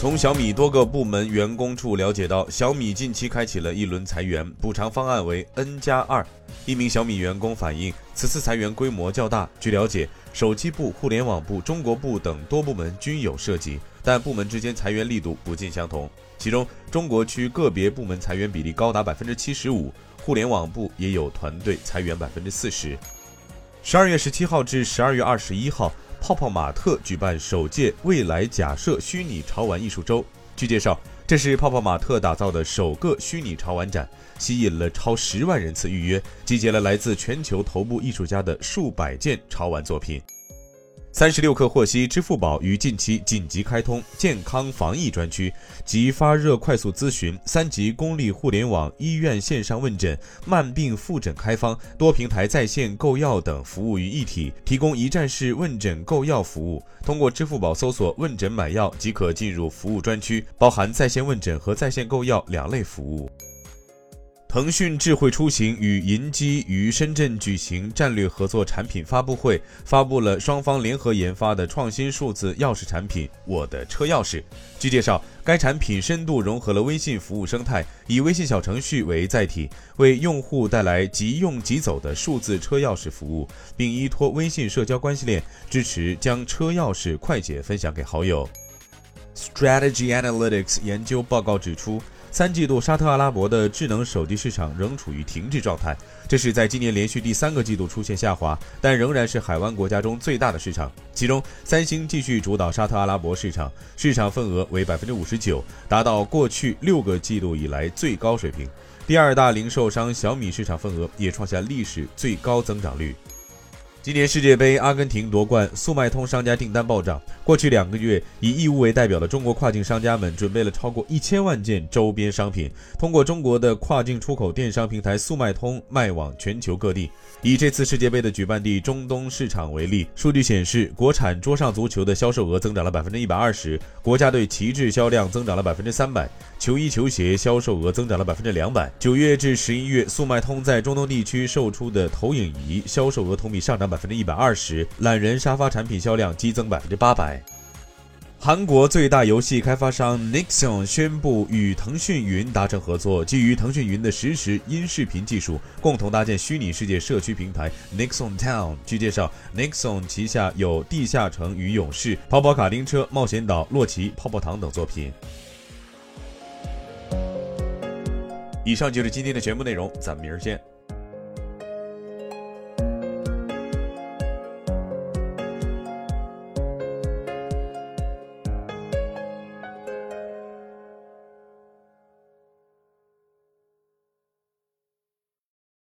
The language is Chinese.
从小米多个部门员工处了解到，小米近期开启了一轮裁员，补偿方案为 N 加二。一名小米员工反映，此次裁员规模较大。据了解，手机部、互联网部、中国部等多部门均有涉及，但部门之间裁员力度不尽相同。其中，中国区个别部门裁员比例高达百分之七十五，互联网部也有团队裁员百分之四十。十二月十七号至十二月二十一号。泡泡玛特举办首届未来假设虚拟潮玩艺术周。据介绍，这是泡泡玛特打造的首个虚拟潮玩展，吸引了超十万人次预约，集结了来自全球头部艺术家的数百件潮玩作品。三十六氪获悉，支付宝于近期紧急开通健康防疫专区及发热快速咨询、三级公立互联网医院线上问诊、慢病复诊开方、多平台在线购药等服务于一体，提供一站式问诊购药服务。通过支付宝搜索“问诊买药”即可进入服务专区，包含在线问诊和在线购药两类服务。腾讯智慧出行与银基于深圳举行战略合作产品发布会，发布了双方联合研发的创新数字钥匙产品“我的车钥匙”。据介绍，该产品深度融合了微信服务生态，以微信小程序为载体，为用户带来即用即走的数字车钥匙服务，并依托微信社交关系链，支持将车钥匙快捷分享给好友。Strategy Analytics 研究报告指出。三季度，沙特阿拉伯的智能手机市场仍处于停滞状态，这是在今年连续第三个季度出现下滑，但仍然是海湾国家中最大的市场。其中，三星继续主导沙特阿拉伯市场，市场份额为百分之五十九，达到过去六个季度以来最高水平。第二大零售商小米市场份额也创下历史最高增长率。今年世界杯，阿根廷夺冠，速卖通商家订单暴涨。过去两个月，以义乌为代表的中国跨境商家们准备了超过一千万件周边商品，通过中国的跨境出口电商平台速卖通卖往全球各地。以这次世界杯的举办地中东市场为例，数据显示，国产桌上足球的销售额增长了百分之一百二十，国家队旗帜销量增长了百分之三百，球衣球鞋销售额增长了百分之两百。九月至十一月，速卖通在中东地区售出的投影仪销售额同比上涨。百分之一百二十，懒人沙发产品销量激增百分之八百。韩国最大游戏开发商 Nixon 宣布与腾讯云达成合作，基于腾讯云的实时音视频技术，共同搭建虚拟世界社区平台 Nixon Town。据介绍，Nixon 旗下有《地下城与勇士》、跑跑卡丁车、冒险岛、洛奇、泡泡糖等作品。以上就是今天的全部内容，咱们明儿见。